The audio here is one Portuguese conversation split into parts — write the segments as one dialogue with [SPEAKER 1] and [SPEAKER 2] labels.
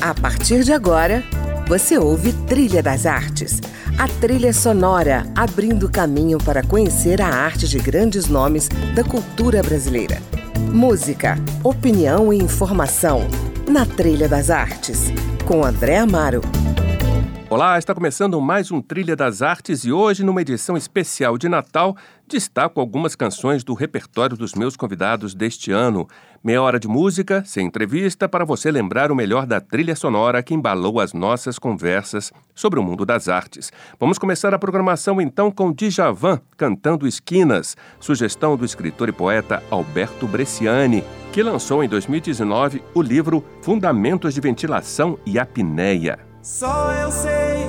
[SPEAKER 1] A partir de agora, você ouve Trilha das Artes, a trilha sonora abrindo caminho para conhecer a arte de grandes nomes da cultura brasileira. Música, opinião e informação na Trilha das Artes, com André Amaro.
[SPEAKER 2] Olá, está começando mais um Trilha das Artes e hoje, numa edição especial de Natal, destaco algumas canções do repertório dos meus convidados deste ano. Meia hora de música, sem entrevista, para você lembrar o melhor da trilha sonora que embalou as nossas conversas sobre o mundo das artes. Vamos começar a programação então com Djavan cantando Esquinas, sugestão do escritor e poeta Alberto Bresciani, que lançou em 2019 o livro Fundamentos de Ventilação e Apneia.
[SPEAKER 3] Só eu sei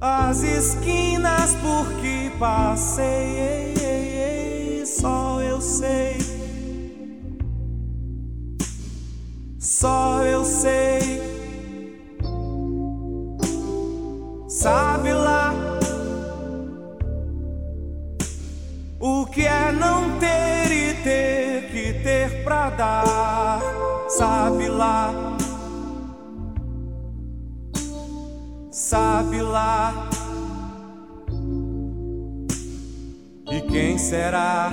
[SPEAKER 3] as esquinas por que passei. Sei. Só eu sei. Sabe lá o que é não ter e ter que ter pra dar sabe lá, sabe lá. E quem será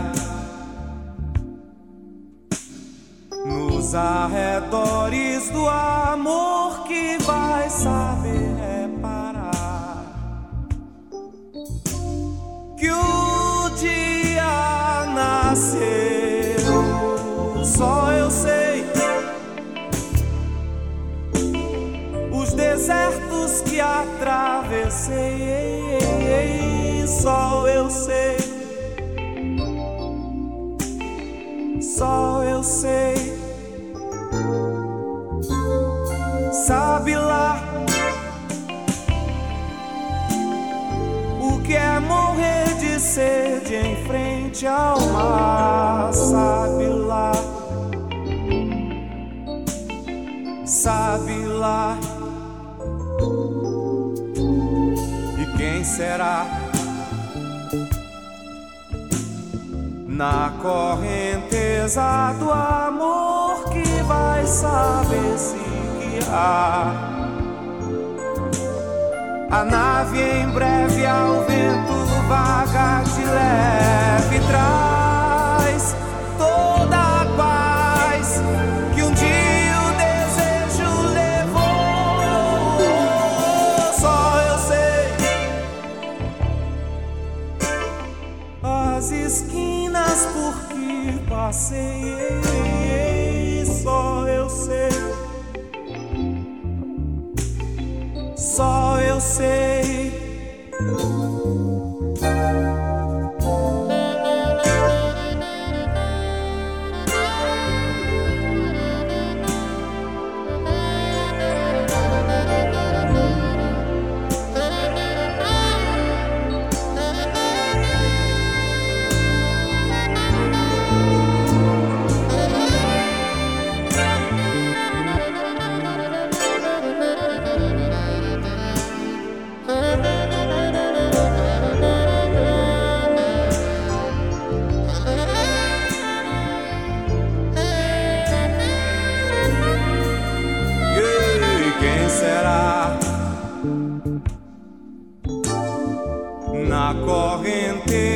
[SPEAKER 3] nos arredores do amor que vai saber reparar que o dia nasceu? Só eu sei. desertos que atravessei, só eu sei, só eu sei. Ao mar, sabe lá. Sabe lá quem será? Na correnteza do amor que vai saber se guiar. A nave em breve ao vento vaga de leve traz na corrente.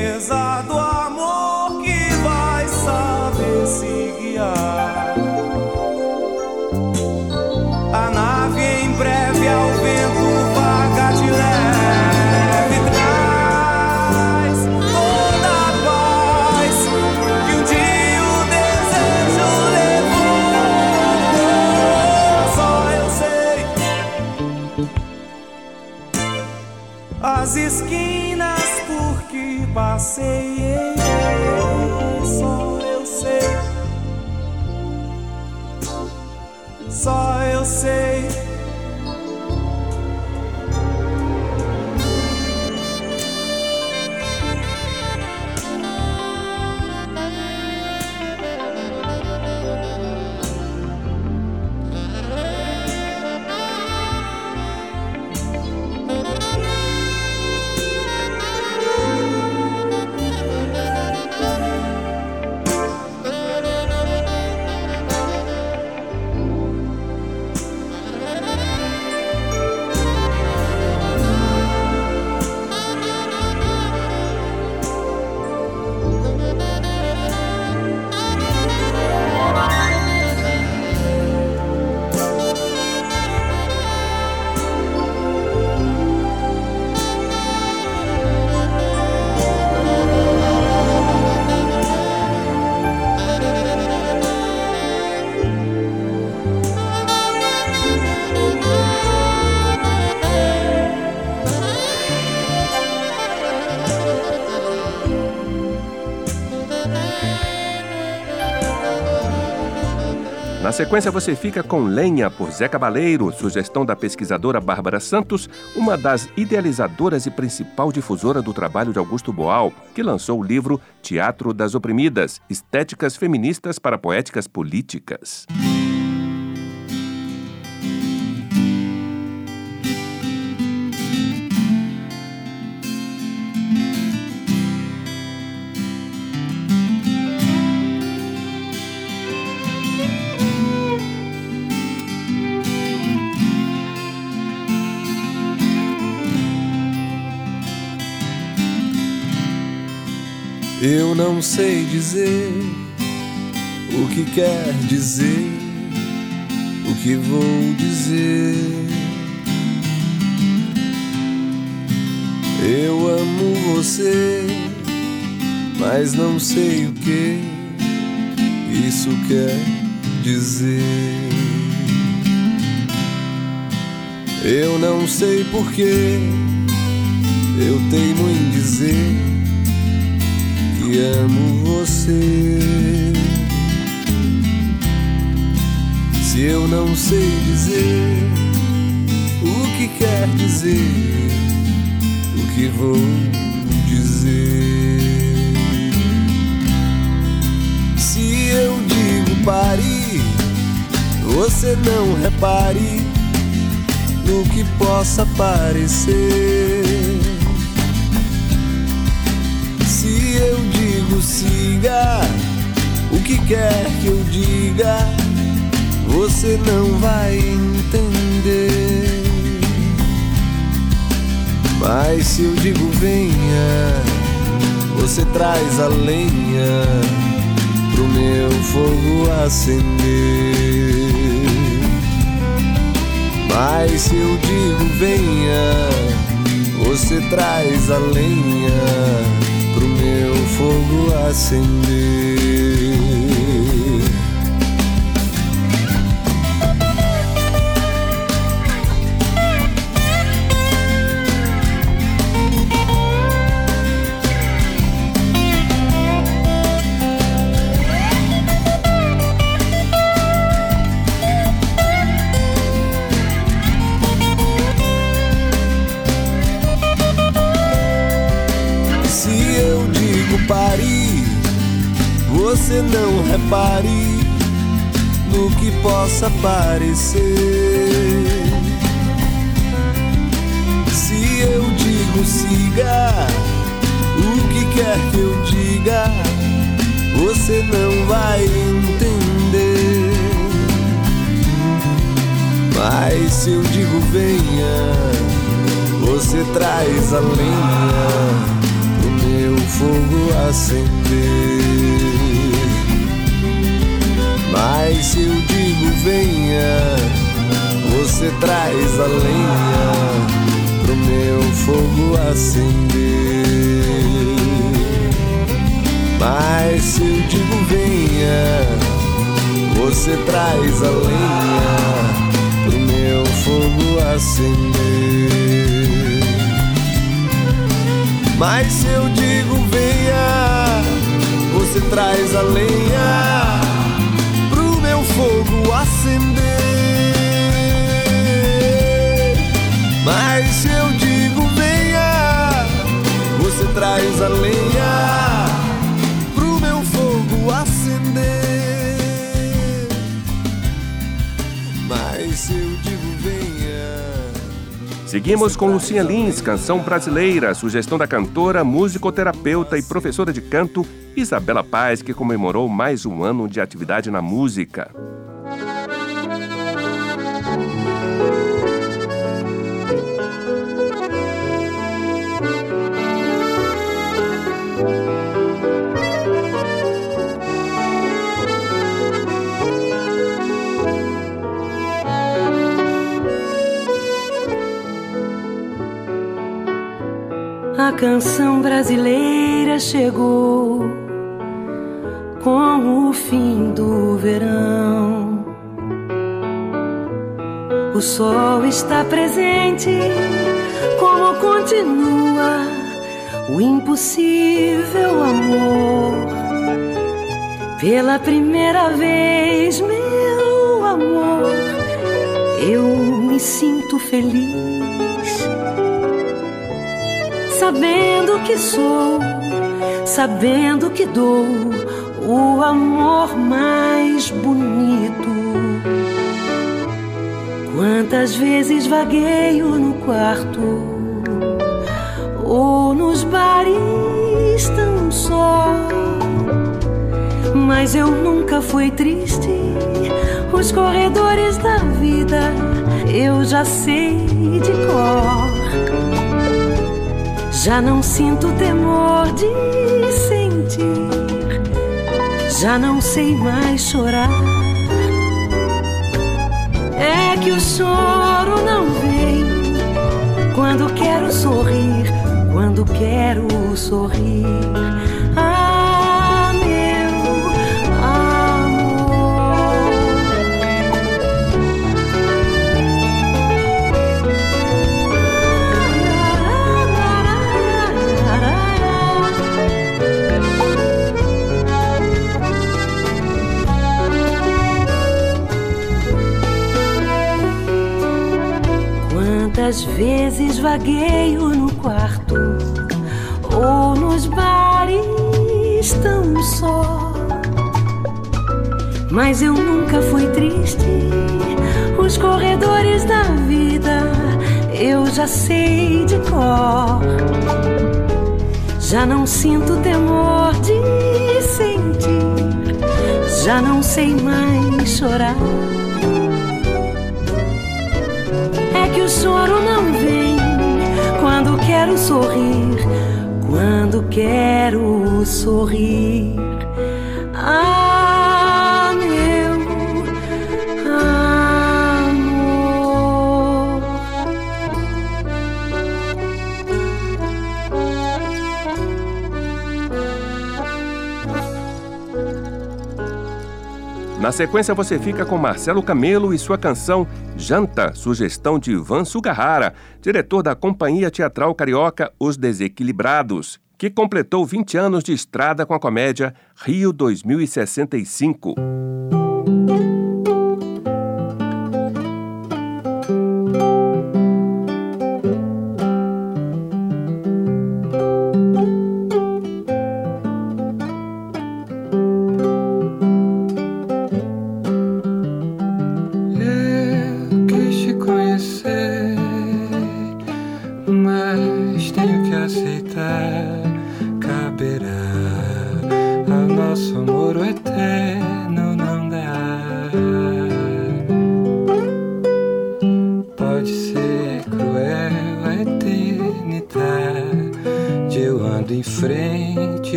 [SPEAKER 2] Na sequência, você fica com Lenha, por Zé Cabaleiro, sugestão da pesquisadora Bárbara Santos, uma das idealizadoras e principal difusora do trabalho de Augusto Boal, que lançou o livro Teatro das Oprimidas Estéticas Feministas para Poéticas Políticas.
[SPEAKER 4] Eu não sei dizer o que quer dizer, o que vou dizer. Eu amo você, mas não sei o que isso quer dizer. Eu não sei porquê, eu teimo em dizer amo você. Se eu não sei dizer o que quer dizer, o que vou dizer. Se eu digo pare, você não repare no que possa parecer. Siga o que quer que eu diga, você não vai entender. Mas se eu digo venha, você traz a lenha pro meu fogo acender. Mas se eu digo venha, você traz a lenha pro meu fogo acender. Você não repare no que possa parecer. Se eu digo siga o que quer que eu diga, você não vai entender. Mas se eu digo venha, você traz a lenha pro meu fogo acender. Mas se eu digo venha, você traz a lenha pro meu fogo acender. Mas se eu digo venha, você traz a lenha pro meu fogo acender. Mas se eu digo venha, você traz a lenha
[SPEAKER 2] Seguimos com Lucinha Lins, canção brasileira, sugestão da cantora, musicoterapeuta e professora de canto Isabela Paz, que comemorou mais um ano de atividade na música.
[SPEAKER 5] A canção brasileira chegou com o fim do verão. O sol está presente, como continua o impossível amor. Pela primeira vez, meu amor, eu me sinto feliz. Sabendo que sou, sabendo que dou o amor mais bonito. Quantas vezes vagueio no quarto ou nos bares tão só. Mas eu nunca fui triste. Os corredores da vida eu já sei de cor. Já não sinto temor de sentir. Já não sei mais chorar. É que o choro não vem quando quero sorrir, quando quero sorrir. Quantas vezes vagueio no quarto ou nos bares tão só. Mas eu nunca fui triste. Os corredores da vida eu já sei de cor. Já não sinto temor de sentir. Já não sei mais chorar. Que o choro não vem quando quero sorrir, quando quero sorrir.
[SPEAKER 6] Na sequência, você fica com Marcelo Camelo e sua canção Janta, sugestão de Ivan Sugahara, diretor da Companhia Teatral Carioca Os Desequilibrados, que completou 20 anos de estrada com a comédia Rio 2065.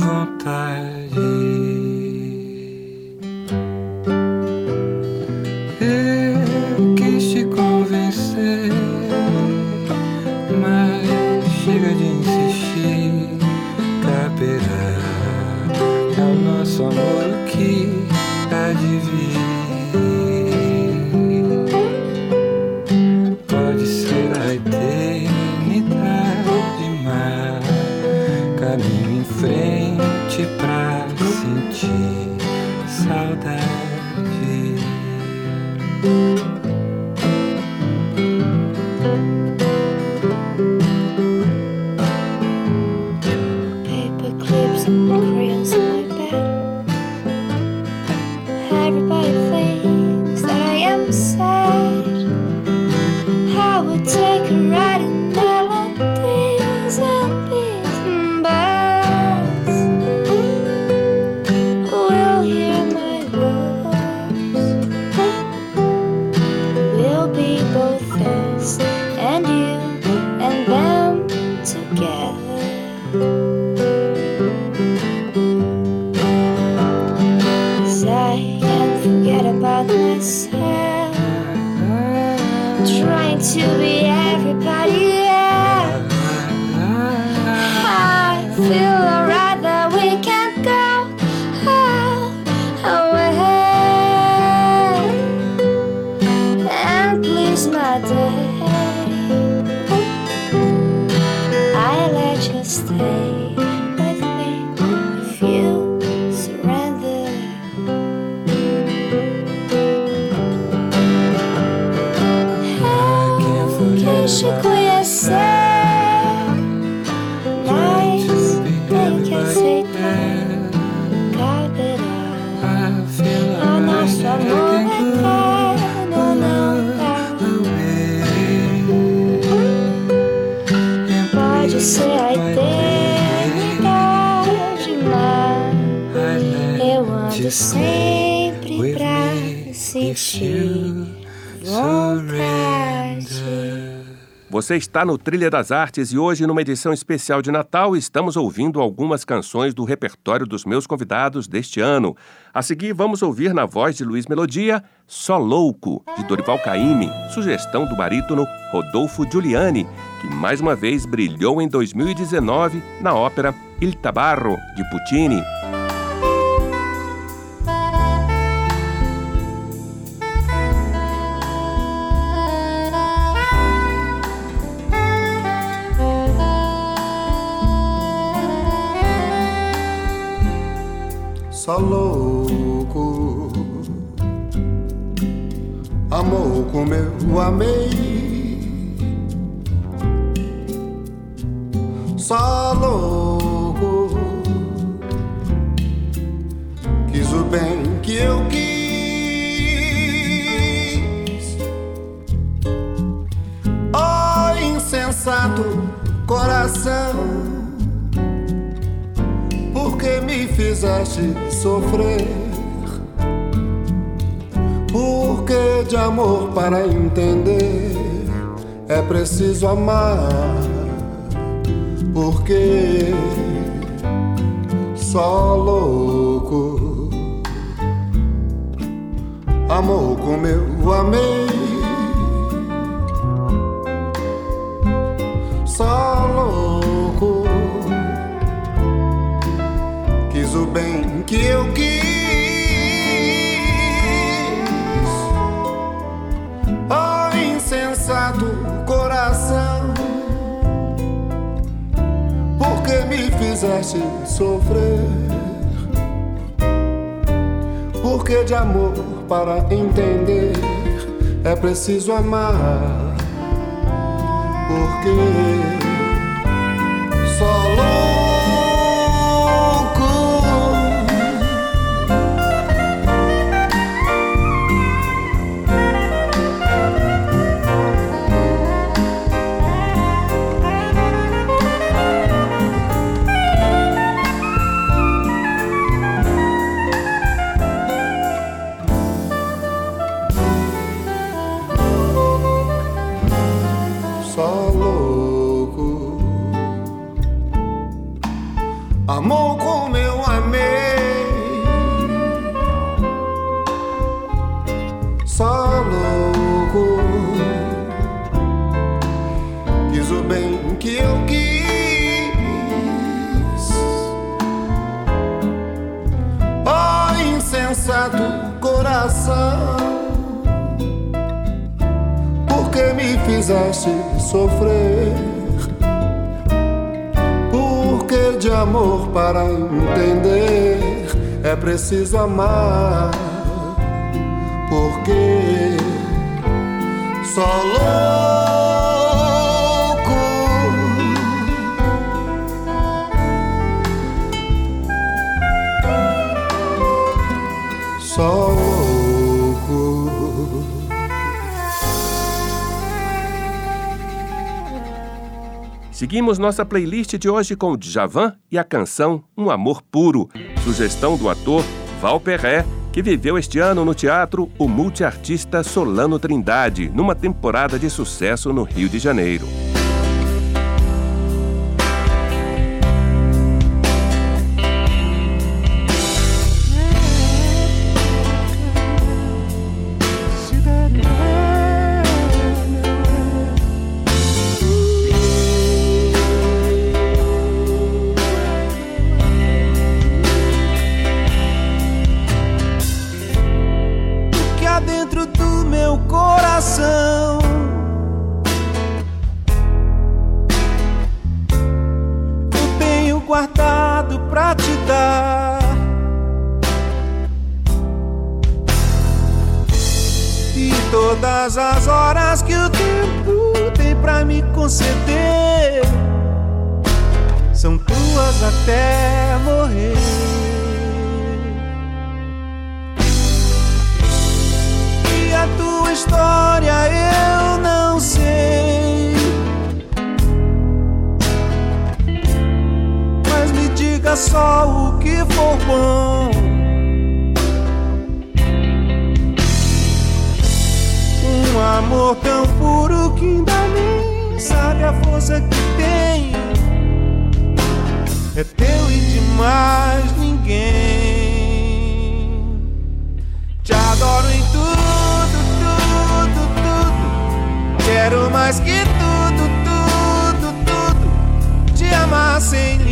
[SPEAKER 7] Vontade. te conhecer, mas tem que aceitar. Caberá a nosso amor eterno não dá. Pode ser a eternidade, mas
[SPEAKER 8] eu
[SPEAKER 6] ando sempre pra né? sentir.
[SPEAKER 2] Você está no Trilha das Artes e hoje, numa edição especial de Natal, estamos ouvindo algumas canções do repertório dos meus convidados deste ano. A seguir, vamos ouvir na voz de Luiz Melodia, Só Louco, de Dorival Caymmi, sugestão do barítono Rodolfo Giuliani, que mais uma vez brilhou em 2019 na ópera Il Tabarro, de Puccini.
[SPEAKER 9] Como eu amei. Só louco. Quis o bem que eu quis. Oh, insensato coração porque me fizeste sofrer. Amor para entender é preciso amar. Porque só louco amou como eu amei. Só louco fiz o bem que eu quis. Fizeste sofrer? Porque de amor para entender é preciso amar. Porque preciso amar. Porque só louco. Só
[SPEAKER 2] Seguimos nossa playlist de hoje com o Djavan e a canção Um Amor Puro, sugestão do ator Val Perret, que viveu este ano no teatro o multiartista Solano Trindade, numa temporada de sucesso no Rio de Janeiro.
[SPEAKER 3] conceder são tuas até morrer. E a tua história eu não sei. Mas me diga só o que for bom. Um amor tão puro que ainda nem sabe a força que tem. É teu e de mais ninguém. Te adoro em tudo, tudo, tudo. Quero mais que tudo, tudo, tudo. Te amar sem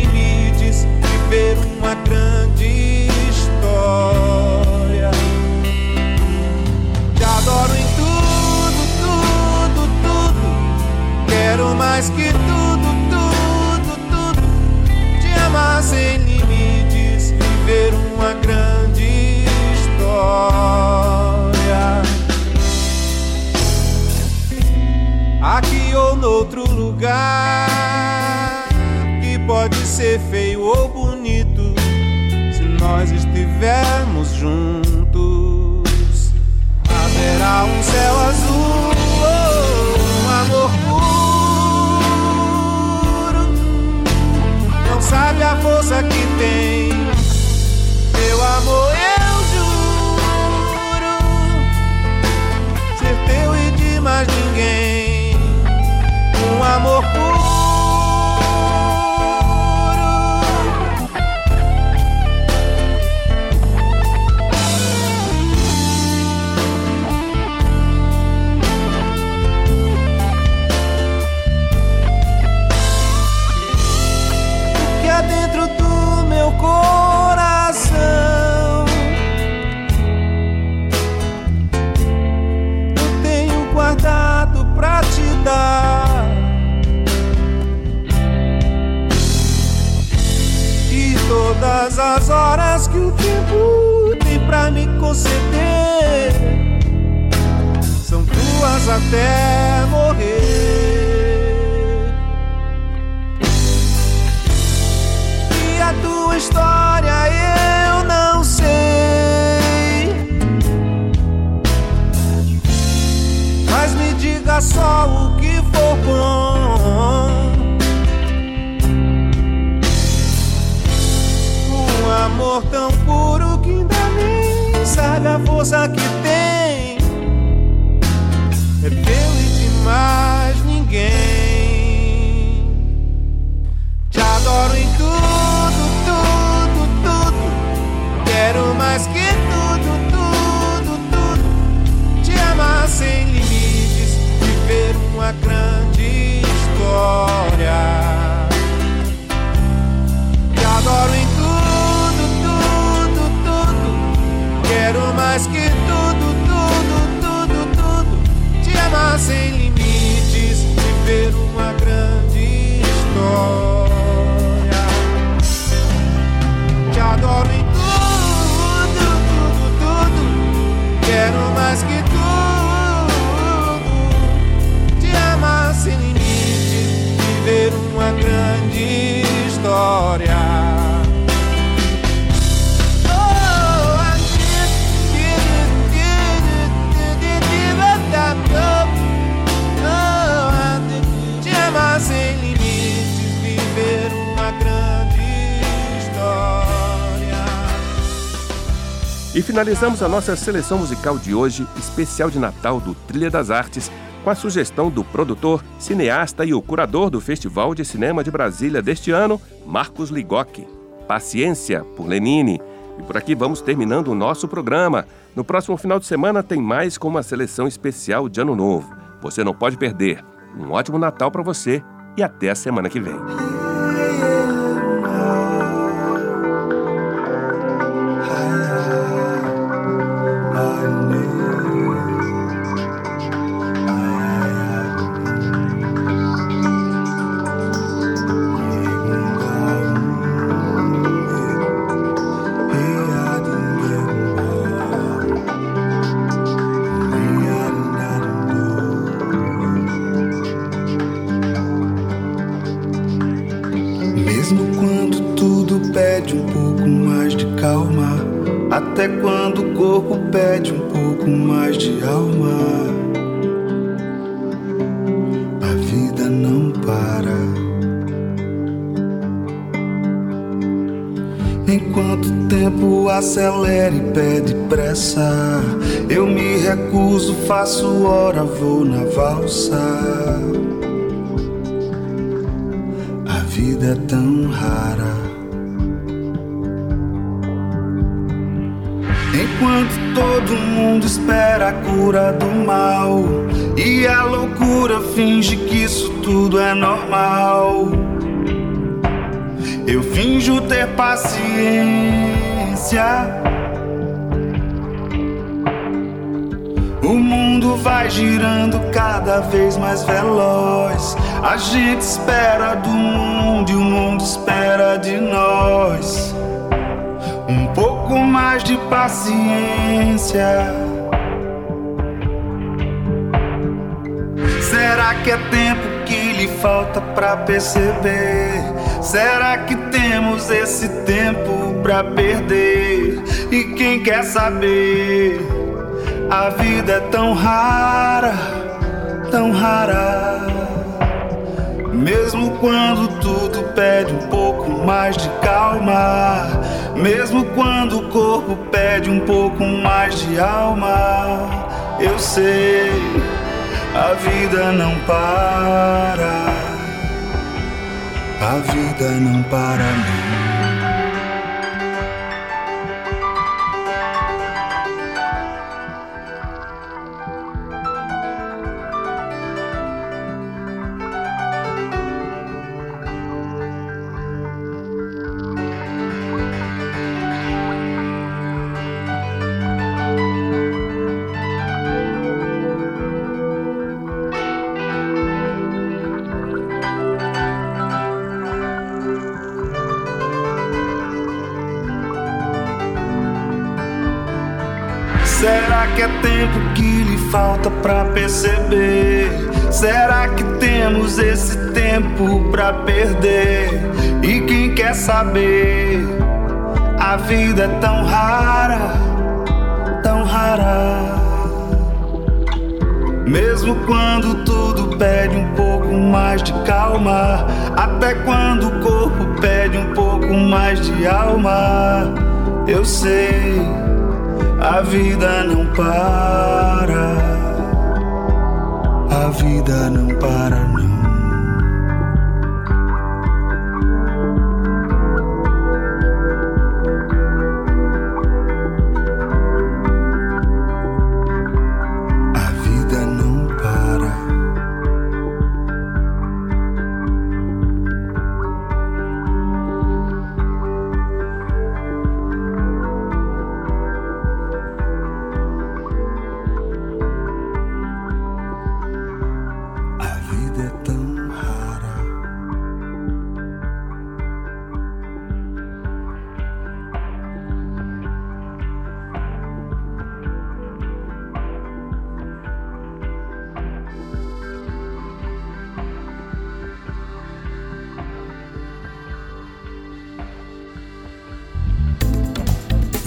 [SPEAKER 3] mais que tudo, tudo, tudo. Te amar sem limites, viver uma grande história. Aqui ou noutro lugar que pode ser feio ou bonito se nós estivermos juntos. Haverá um céu azul,
[SPEAKER 2] finalizamos a nossa seleção musical de hoje, especial de Natal do Trilha das Artes, com a sugestão do produtor, cineasta e o curador do Festival de Cinema de Brasília deste ano, Marcos Ligoc. Paciência, por Lenine. E por aqui vamos terminando o nosso programa. No próximo final de semana tem mais com uma seleção especial de Ano Novo. Você não pode perder. Um ótimo Natal para você e até a semana que vem.
[SPEAKER 10] Para. Enquanto o tempo acelera e pede pressa, eu me recuso, faço hora, vou na valsa. A vida é tão rara. Enquanto todo mundo espera a cura do mal e a loucura finge que isso tudo é normal. Eu finjo ter paciência. O mundo vai girando cada vez mais veloz. A gente espera do mundo e o mundo espera de nós. Pouco mais de paciência. Será que é tempo que lhe falta pra perceber? Será que temos esse tempo pra perder? E quem quer saber? A vida é tão rara, tão rara. Mesmo quando tudo pede um pouco mais de calma, mesmo quando o corpo pede um pouco mais de alma, eu sei, a vida não para. A vida não para não. Falta pra perceber? Será que temos esse tempo pra perder? E quem quer saber? A vida é tão rara, tão rara. Mesmo quando tudo pede um pouco mais de calma, até quando o corpo pede um pouco mais de alma, eu sei a vida não para, vida não para, não.